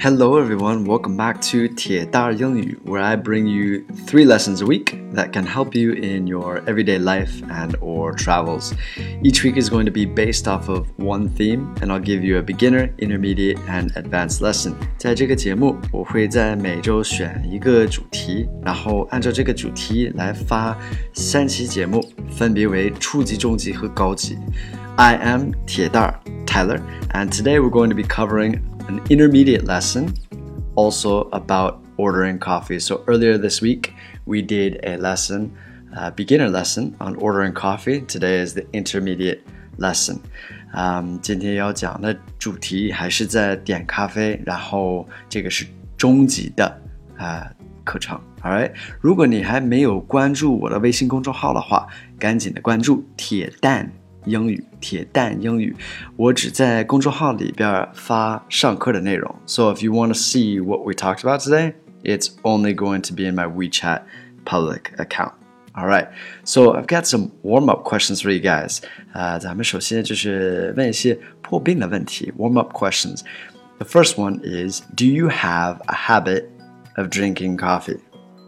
Hello, everyone. Welcome back to 铁蛋儿英语, where I bring you three lessons a week that can help you in your everyday life and or travels. Each week is going to be based off of one theme, and I'll give you a beginner, intermediate, and advanced lesson. 在这个节目，我会在每周选一个主题，然后按照这个主题来发三期节目，分别为初级、中级和高级。I am 铁蛋儿 Tyler, and today we're going to be covering an intermediate lesson also about ordering coffee. So earlier this week, we did a lesson, a beginner lesson on ordering coffee. Today is the intermediate lesson. 嗯，今天要讲的主题还是在点咖啡，然后这个是中级的啊、呃、课程。All right，如果你还没有关注我的微信公众号的话，赶紧的关注铁蛋 英语，铁蛋英语。我只在公众号里边发上课的内容。So if you want to see what we talked about today, it's only going to be in my WeChat public account. All right, so I've got some warm-up questions for you guys. 啊，咱们首先就是问一些破冰的问题，warm-up questions. The first one is, do you have a habit of drinking coffee?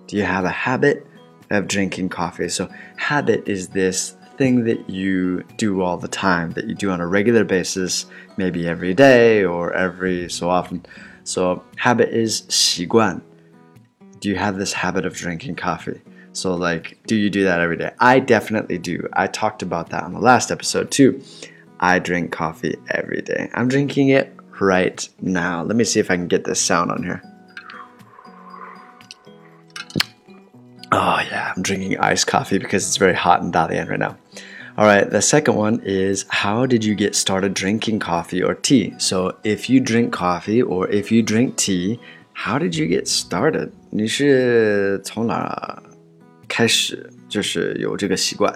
Do you have a habit of drinking coffee? So habit is this thing that you do all the time, that you do on a regular basis, maybe every day or every so often. So habit is 习惯. Do you have this habit of drinking coffee? So like, do you do that every day? I definitely do. I talked about that on the last episode too. I drink coffee every day. I'm drinking it right now. Let me see if I can get this sound on here. Oh, yeah, I'm drinking iced coffee because it's very hot in Dalian right now. All right, the second one is how did you get started drinking coffee or tea? So, if you drink coffee or if you drink tea, how did you get started? 你是从哪开始就是有这个习惯?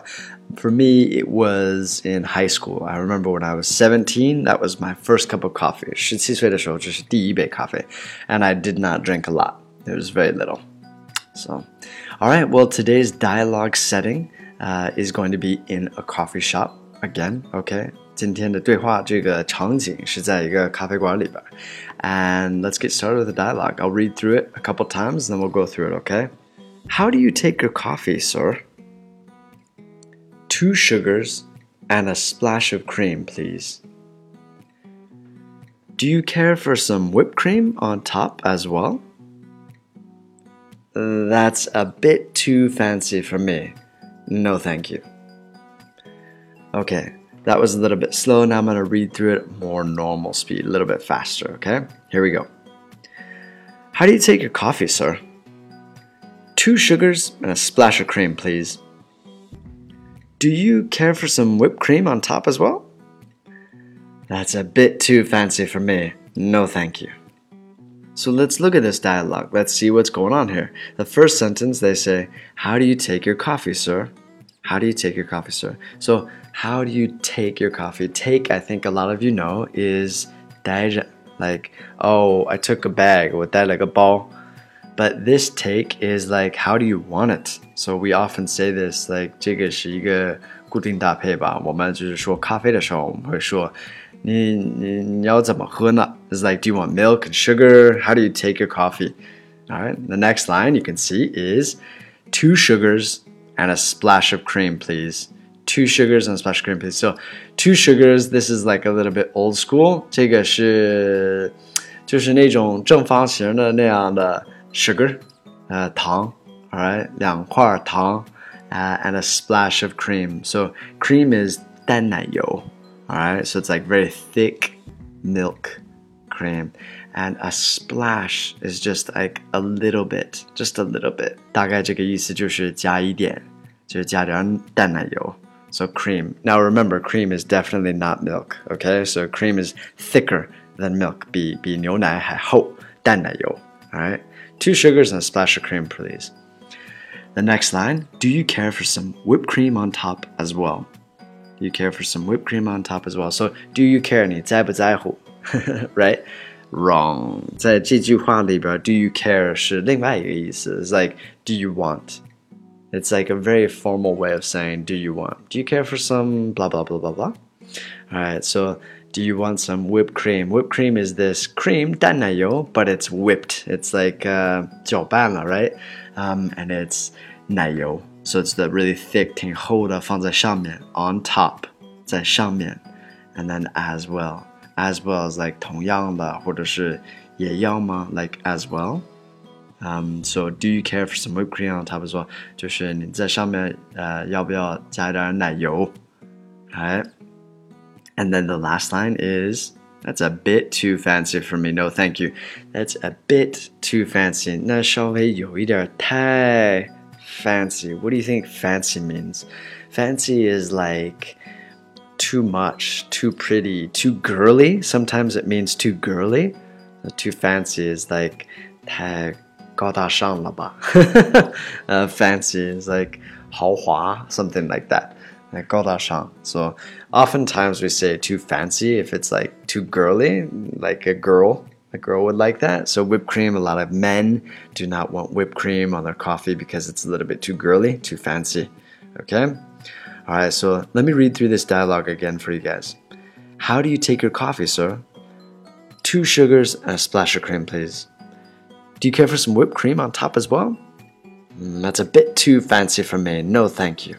For me, it was in high school. I remember when I was 17, that was my first cup of coffee. 17岁的时候，这是第一杯咖啡, and I did not drink a lot. It was very little. So, all right, well, today's dialogue setting uh, is going to be in a coffee shop again, okay? 今天的对话这个场景是在一个咖啡馆里边. And let's get started with the dialogue. I'll read through it a couple times, and then we'll go through it, okay? How do you take your coffee, sir? Two sugars and a splash of cream, please. Do you care for some whipped cream on top as well? That's a bit too fancy for me. No, thank you. Okay, that was a little bit slow. Now I'm going to read through it more normal speed, a little bit faster, okay? Here we go. How do you take your coffee, sir? Two sugars and a splash of cream, please. Do you care for some whipped cream on top as well? That's a bit too fancy for me. No, thank you. So let's look at this dialogue. Let's see what's going on here. The first sentence they say, How do you take your coffee, sir? How do you take your coffee, sir? So, how do you take your coffee? Take, I think a lot of you know, is 带着, like, oh, I took a bag, 我带了个包. But this take is like, how do you want it? So we often say this, like, 这个是一个固定搭配吧。我们就是说咖啡的时候，我们会说。 你你你要怎么喝呢? It's like, do you want milk and sugar? How do you take your coffee? All right. The next line you can see is two sugars and a splash of cream, please. Two sugars and a splash of cream, please. So two sugars. This is like a little bit old school. 这个是就是那种正方形的那样的 sugar，呃糖，all right，两块糖，呃 and a splash of cream. So cream is 淡奶油。 Alright, so it's like very thick milk cream. And a splash is just like a little bit, just a little bit. 大概这个意思就是加一点，就是加点淡奶油。So cream. Now remember, cream is definitely not milk. Okay, so cream is thicker than milk. 比比牛奶还厚，淡奶油。Alright, two sugars and a splash of cream, please. The next line: Do you care for some whipped cream on top as well? you care for some whipped cream on top as well. So, do you care? 你在不在乎 right? Wrong. 在这句话里边, do you care 是另外一个意思. It's like, do you want? It's like a very formal way of saying, do you want? Do you care for some blah blah blah blah blah? Alright, so Do you want some whipped cream? Whipped cream is this cream 淡奶油 but it's whipped. It's like uh, 搅拌了, right? Um, and it's 奶油 so it's the really thick 挺厚的放在上面 on top 在上面 and then as well as well as like 同样的或者是也要吗 like as well um, so do you care for some whipped cream on top as well 就是你在上面呃要不要加一点奶油 right and then the last line is that's a bit too fancy for me. No, thank you. That's a bit too fancy. 那稍微有一点太 fancy. What do you think fancy means? Fancy is like too much, too pretty, too girly. Sometimes it means too girly. Too fancy is like 太高大上了吧? uh, fancy is like 豪华, something like that. Like 高大上. So oftentimes we say too fancy if it's like too girly, like a girl. A girl would like that. So whipped cream, a lot of men do not want whipped cream on their coffee because it's a little bit too girly, too fancy. Okay? All right, so let me read through this dialogue again for you guys. How do you take your coffee, sir? Two sugars and a splash of cream, please. Do you care for some whipped cream on top as well? Mm, that's a bit too fancy for me. No, thank you.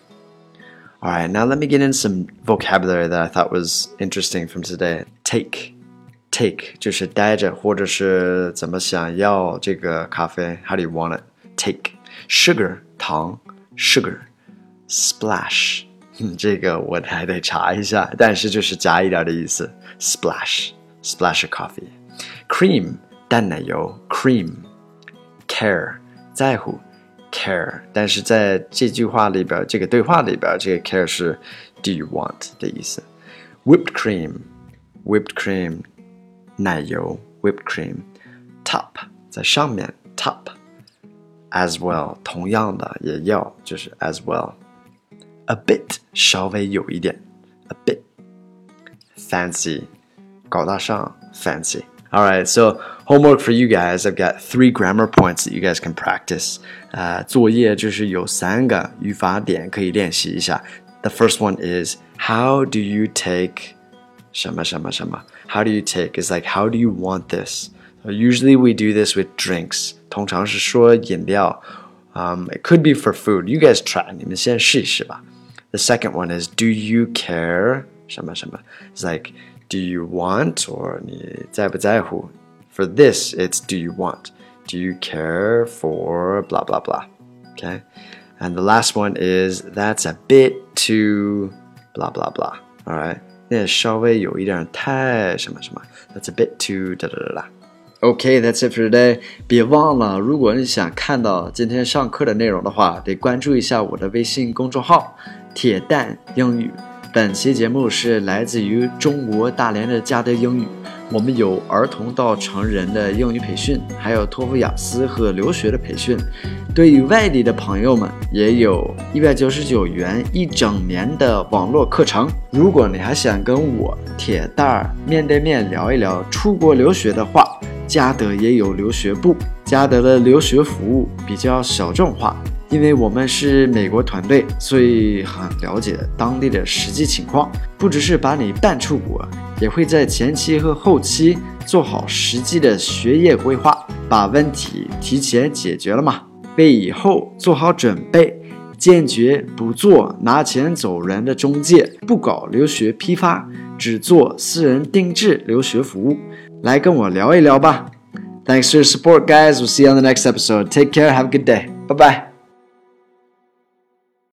All right, now let me get in some vocabulary that I thought was interesting from today. Take, take 就是待着或者是怎么想要这个咖啡，How do you want it? Take sugar 糖 sugar splash 这个我还得查一下，但是就是加一点的意思。Splash splash of coffee. Cream 淡奶油 cream. Care 在乎 care，但是在这句话里边，这个对话里边，这个 care 是 do you want 的意思。Whipped cream，whipped cream， 奶油 whipped cream，top 在上面 top。as well 同样的也要就是 as well。A bit 稍微有一点，a bit。Fancy 高大上 fancy。All right, so homework for you guys. I've got three grammar points that you guys can practice. 呃，作业就是有三个语法点可以练习一下。The first one is how do you take 什么什么什么 ？How do you take is like how do you want this? So usually we do this with drinks. 通常是说饮料。Um, it could be for food. You guys try. 你们先试一试吧。The second one is do you care 什么什么？It's like do you want or 你在不在乎？For this, it's do you want? Do you care for blah blah blah? Okay. And the last one is that's a bit too blah blah blah. All right. 那稍微有一点太什么什么。That's a bit too 哒哒哒啦 OK，that's it for today. 别忘了，如果你想看到今天上课的内容的话，得关注一下我的微信公众号“铁蛋英语”。本期节目是来自于中国大连的嘉德英语，我们有儿童到成人的英语培训，还有托福、雅思和留学的培训。对于外地的朋友们，也有一百九十九元一整年的网络课程。如果你还想跟我铁蛋儿面对面聊一聊出国留学的话，嘉德也有留学部。嘉德的留学服务比较小众化。因为我们是美国团队，所以很了解当地的实际情况。不只是把你办出国，也会在前期和后期做好实际的学业规划，把问题提前解决了嘛，为以后做好准备。坚决不做拿钱走人的中介，不搞留学批发，只做私人定制留学服务。来跟我聊一聊吧。Thanks for your support, guys. We'll see you on the next episode. Take care. Have a good day. Bye bye.